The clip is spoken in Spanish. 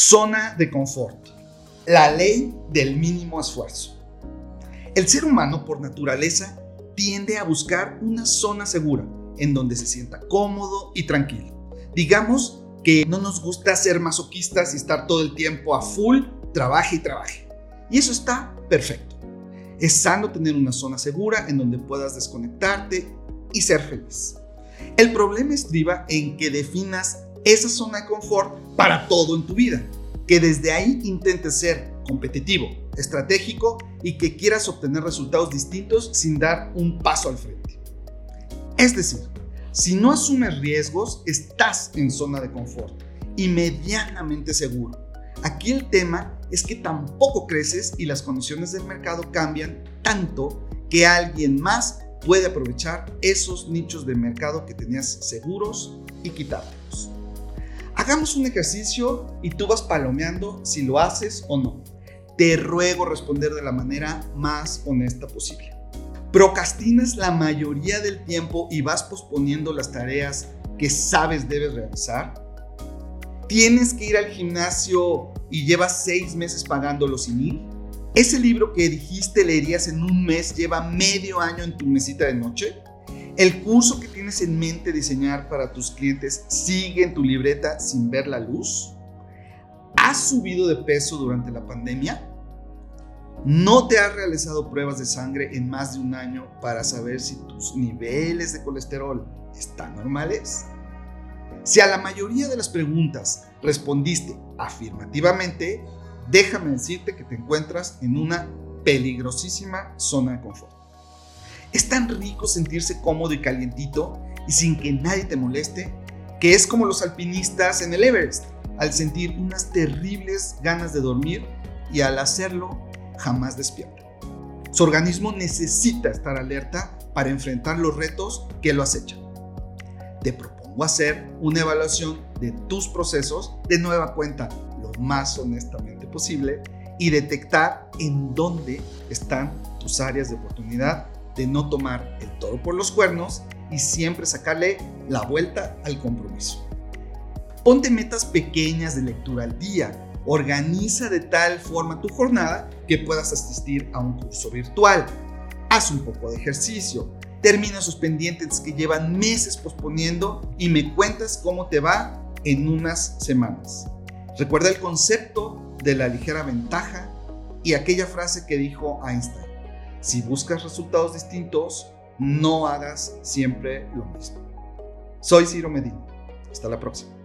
Zona de confort. La ley del mínimo esfuerzo. El ser humano por naturaleza tiende a buscar una zona segura en donde se sienta cómodo y tranquilo. Digamos que no nos gusta ser masoquistas y estar todo el tiempo a full, trabaje y trabaje. Y eso está perfecto. Es sano tener una zona segura en donde puedas desconectarte y ser feliz. El problema estriba en que definas esa zona de confort para todo en tu vida, que desde ahí intentes ser competitivo, estratégico y que quieras obtener resultados distintos sin dar un paso al frente. Es decir, si no asumes riesgos, estás en zona de confort y medianamente seguro. Aquí el tema es que tampoco creces y las condiciones del mercado cambian tanto que alguien más puede aprovechar esos nichos de mercado que tenías seguros y quitarlos. Hagamos un ejercicio y tú vas palomeando si lo haces o no. Te ruego responder de la manera más honesta posible. ¿Procrastinas la mayoría del tiempo y vas posponiendo las tareas que sabes debes realizar? ¿Tienes que ir al gimnasio y llevas seis meses pagándolo sin ir? ¿Ese libro que dijiste leerías en un mes lleva medio año en tu mesita de noche? ¿El curso que tienes en mente diseñar para tus clientes sigue en tu libreta sin ver la luz? ¿Has subido de peso durante la pandemia? ¿No te has realizado pruebas de sangre en más de un año para saber si tus niveles de colesterol están normales? Si a la mayoría de las preguntas respondiste afirmativamente, déjame decirte que te encuentras en una peligrosísima zona de confort. Es tan rico sentirse cómodo y calientito y sin que nadie te moleste, que es como los alpinistas en el Everest, al sentir unas terribles ganas de dormir y al hacerlo jamás despierta. Su organismo necesita estar alerta para enfrentar los retos que lo acechan. Te propongo hacer una evaluación de tus procesos de nueva cuenta lo más honestamente posible y detectar en dónde están tus áreas de oportunidad de no tomar el toro por los cuernos y siempre sacarle la vuelta al compromiso. Ponte metas pequeñas de lectura al día. Organiza de tal forma tu jornada que puedas asistir a un curso virtual. Haz un poco de ejercicio. Termina sus pendientes que llevan meses posponiendo y me cuentas cómo te va en unas semanas. Recuerda el concepto de la ligera ventaja y aquella frase que dijo Einstein. Si buscas resultados distintos, no hagas siempre lo mismo. Soy Ciro Medina. Hasta la próxima.